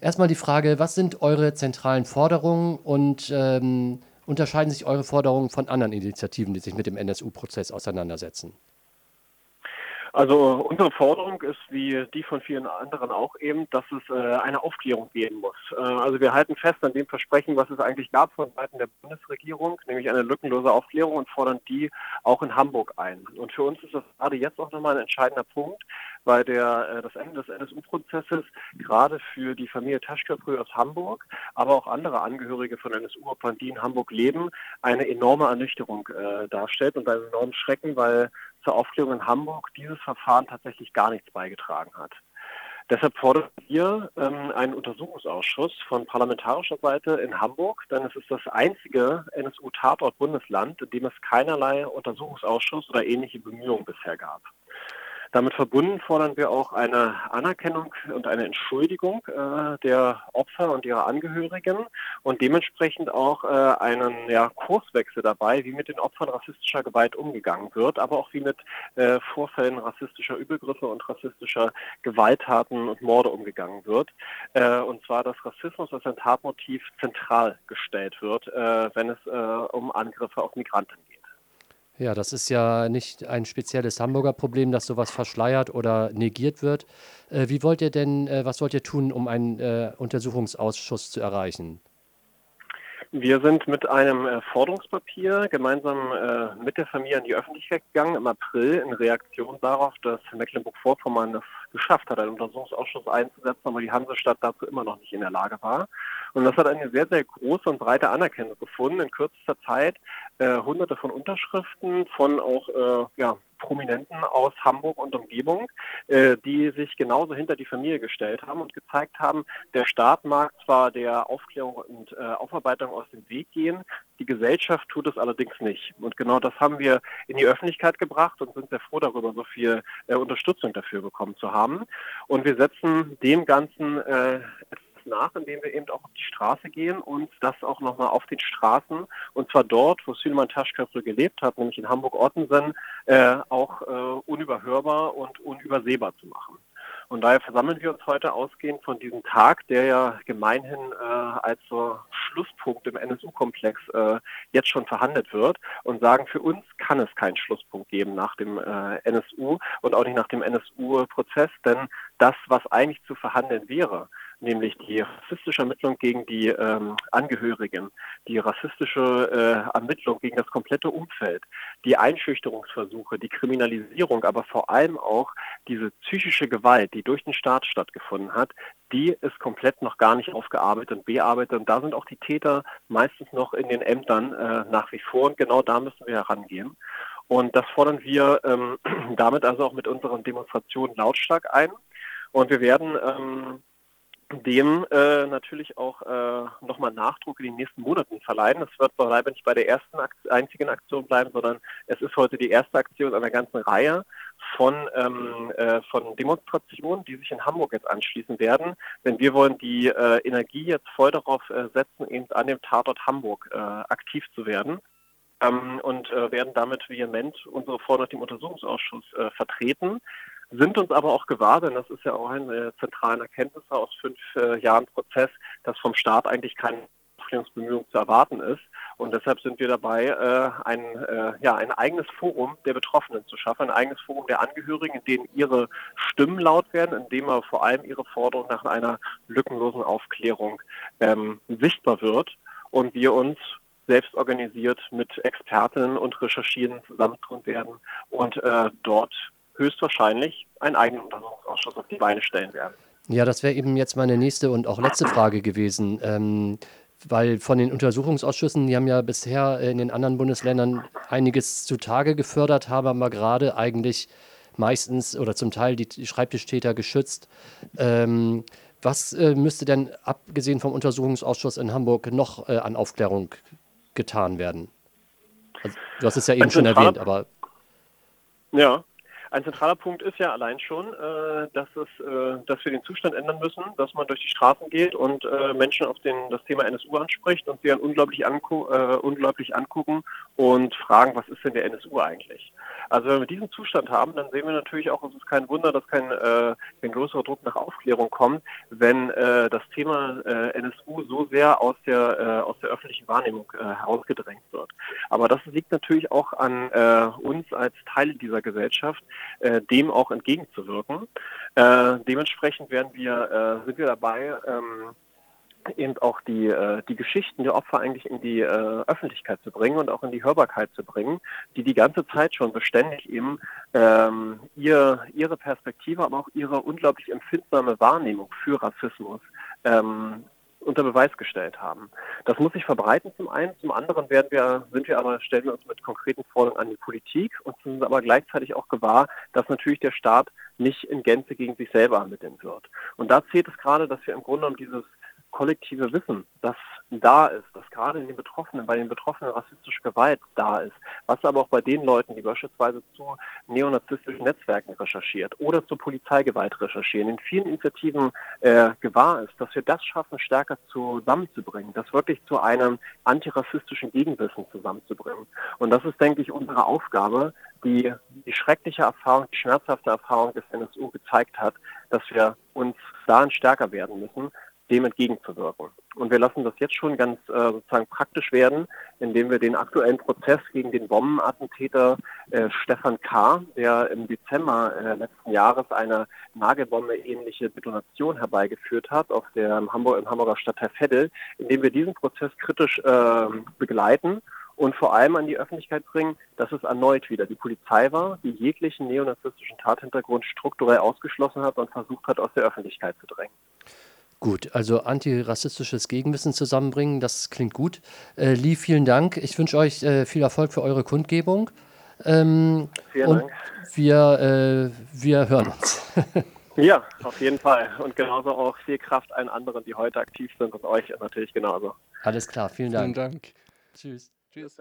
Erstmal die Frage, was sind eure zentralen Forderungen und ähm, unterscheiden sich eure Forderungen von anderen Initiativen, die sich mit dem NSU-Prozess auseinandersetzen? Also unsere Forderung ist, wie die von vielen anderen auch eben, dass es äh, eine Aufklärung geben muss. Äh, also wir halten fest an dem Versprechen, was es eigentlich gab von Seiten der Bundesregierung, nämlich eine lückenlose Aufklärung und fordern die auch in Hamburg ein. Und für uns ist das gerade jetzt auch nochmal ein entscheidender Punkt, weil der, äh, das Ende des NSU-Prozesses gerade für die Familie Taschköprü aus Hamburg, aber auch andere Angehörige von NSU-Opfern, die in Hamburg leben, eine enorme Ernüchterung äh, darstellt und einen enormen Schrecken, weil zur Aufklärung in Hamburg dieses Verfahren tatsächlich gar nichts beigetragen hat. Deshalb fordern wir ähm, einen Untersuchungsausschuss von parlamentarischer Seite in Hamburg, denn es ist das einzige NSU-Tatort-Bundesland, in dem es keinerlei Untersuchungsausschuss oder ähnliche Bemühungen bisher gab. Damit verbunden fordern wir auch eine Anerkennung und eine Entschuldigung äh, der Opfer und ihrer Angehörigen und dementsprechend auch äh, einen ja, Kurswechsel dabei, wie mit den Opfern rassistischer Gewalt umgegangen wird, aber auch wie mit äh, Vorfällen rassistischer Übergriffe und rassistischer Gewalttaten und Morde umgegangen wird. Äh, und zwar, dass Rassismus als ein Tatmotiv zentral gestellt wird, äh, wenn es äh, um Angriffe auf Migranten geht. Ja, das ist ja nicht ein spezielles Hamburger Problem, dass sowas verschleiert oder negiert wird. Äh, wie wollt ihr denn, äh, was wollt ihr tun, um einen äh, Untersuchungsausschuss zu erreichen? Wir sind mit einem äh, Forderungspapier gemeinsam äh, mit der Familie in die Öffentlichkeit gegangen im April in Reaktion darauf, dass Mecklenburg-Vorpommern das geschafft hat, einen Untersuchungsausschuss einzusetzen, aber die Hansestadt dazu immer noch nicht in der Lage war. Und das hat eine sehr, sehr große und breite Anerkennung gefunden. In kürzester Zeit äh, hunderte von Unterschriften von auch äh, ja, Prominenten aus Hamburg und Umgebung, äh, die sich genauso hinter die Familie gestellt haben und gezeigt haben, der Staat mag zwar der Aufklärung und äh, Aufarbeitung aus dem Weg gehen, die Gesellschaft tut es allerdings nicht. Und genau das haben wir in die Öffentlichkeit gebracht und sind sehr froh darüber, so viel äh, Unterstützung dafür bekommen zu haben. Und wir setzen dem Ganzen äh, nach, indem wir eben auch auf die Straße gehen und das auch nochmal auf den Straßen und zwar dort, wo Süleyman Taschköprü gelebt hat, nämlich in Hamburg-Ottensen, äh, auch äh, unüberhörbar und unübersehbar zu machen. Und daher versammeln wir uns heute ausgehend von diesem Tag, der ja gemeinhin äh, als so Schlusspunkt im NSU-Komplex äh, jetzt schon verhandelt wird und sagen, für uns kann es keinen Schlusspunkt geben nach dem äh, NSU und auch nicht nach dem NSU-Prozess, denn das, was eigentlich zu verhandeln wäre, nämlich die rassistische Ermittlung gegen die ähm, Angehörigen, die rassistische äh, Ermittlung gegen das komplette Umfeld, die Einschüchterungsversuche, die Kriminalisierung, aber vor allem auch diese psychische Gewalt, die durch den Staat stattgefunden hat, die ist komplett noch gar nicht aufgearbeitet und bearbeitet. Und da sind auch die Täter meistens noch in den Ämtern äh, nach wie vor. Und genau da müssen wir herangehen. Und das fordern wir ähm, damit also auch mit unseren Demonstrationen lautstark ein. Und wir werden ähm, dem äh, natürlich auch äh, nochmal Nachdruck in den nächsten Monaten verleihen. Es wird beileibe nicht bei der ersten einzigen Aktion bleiben, sondern es ist heute die erste Aktion einer ganzen Reihe von, ähm, äh, von Demonstrationen, die sich in Hamburg jetzt anschließen werden. Denn wir wollen die äh, Energie jetzt voll darauf äh, setzen, eben an dem Tatort Hamburg äh, aktiv zu werden. Ähm, und äh, werden damit vehement unsere Forderung im Untersuchungsausschuss äh, vertreten sind uns aber auch gewahr, denn das ist ja auch eine zentrale Erkenntnis aus fünf äh, Jahren Prozess, dass vom Staat eigentlich keine Aufklärungsbemühung zu erwarten ist. Und deshalb sind wir dabei, äh, ein, äh, ja, ein eigenes Forum der Betroffenen zu schaffen, ein eigenes Forum der Angehörigen, in dem ihre Stimmen laut werden, in dem aber vor allem ihre Forderung nach einer lückenlosen Aufklärung ähm, sichtbar wird und wir uns selbst organisiert mit Expertinnen und Recherchieren zusammentun werden und äh, dort höchstwahrscheinlich einen eigenen Untersuchungsausschuss auf die Beine stellen werden. Ja, das wäre eben jetzt meine nächste und auch letzte Frage gewesen. Ähm, weil von den Untersuchungsausschüssen, die haben ja bisher in den anderen Bundesländern einiges zutage gefördert, haben aber gerade eigentlich meistens oder zum Teil die Schreibtischtäter geschützt. Ähm, was äh, müsste denn abgesehen vom Untersuchungsausschuss in Hamburg noch äh, an Aufklärung getan werden? Also, du hast es ja eben schon erwähnt, aber. Ja, Ein zentraler Punkt ist ja allein schon, äh, dass, es, äh, dass wir den Zustand ändern müssen, dass man durch die Straßen geht und äh, Menschen auf den, das Thema NSU anspricht und sie dann unglaublich, angu äh, unglaublich angucken und fragen, was ist denn der NSU eigentlich? Also wenn wir diesen Zustand haben, dann sehen wir natürlich auch, es ist kein Wunder, dass kein, äh, kein größerer Druck nach Aufklärung kommt, wenn äh, das Thema äh, NSU so sehr aus der, äh, aus der öffentlichen Wahrnehmung äh, herausgedrängt wird. Aber das liegt natürlich auch an äh, uns als Teile dieser Gesellschaft, äh, dem auch entgegenzuwirken. Äh, dementsprechend werden wir, äh, sind wir dabei, ähm, eben auch die, äh, die Geschichten der Opfer eigentlich in die äh, Öffentlichkeit zu bringen und auch in die Hörbarkeit zu bringen, die die ganze Zeit schon beständig eben ähm, ihr, ihre Perspektive, aber auch ihre unglaublich empfindsame Wahrnehmung für Rassismus ähm, unter Beweis gestellt haben. Das muss sich verbreiten zum einen, zum anderen werden wir, sind wir aber, stellen wir uns mit konkreten Forderungen an die Politik und sind aber gleichzeitig auch gewahr, dass natürlich der Staat nicht in Gänze gegen sich selber ermitteln wird. Und da zählt es gerade, dass wir im Grunde genommen dieses kollektive Wissen, das da ist, das gerade in den Betroffenen, bei den Betroffenen rassistische Gewalt da ist, was aber auch bei den Leuten, die beispielsweise zu neonazistischen Netzwerken recherchiert oder zur Polizeigewalt recherchieren, in vielen Initiativen äh, gewahr ist, dass wir das schaffen, stärker zusammenzubringen, das wirklich zu einem antirassistischen Gegenwissen zusammenzubringen. Und das ist, denke ich, unsere Aufgabe, die die schreckliche Erfahrung, die schmerzhafte Erfahrung des NSU gezeigt hat, dass wir uns darin stärker werden müssen, dem entgegenzuwirken. Und wir lassen das jetzt schon ganz äh, sozusagen praktisch werden, indem wir den aktuellen Prozess gegen den Bombenattentäter äh, Stefan K., der im Dezember äh, letzten Jahres eine Nagelbombe-ähnliche Detonation herbeigeführt hat auf der im, Hamburg, im Hamburger Stadtteil Veddel, indem wir diesen Prozess kritisch ähm, begleiten und vor allem an die Öffentlichkeit bringen, dass es erneut wieder die Polizei war, die jeglichen neonazistischen Tathintergrund strukturell ausgeschlossen hat und versucht hat, aus der Öffentlichkeit zu drängen. Gut, also antirassistisches Gegenwissen zusammenbringen, das klingt gut. Äh, Lee, vielen Dank. Ich wünsche euch äh, viel Erfolg für eure Kundgebung. Ähm, vielen und Dank. Wir, äh, wir hören uns. ja, auf jeden Fall. Und genauso auch viel Kraft allen anderen, die heute aktiv sind und euch natürlich genauso. Alles klar, vielen Dank. Vielen Dank. Tschüss. Tschüss.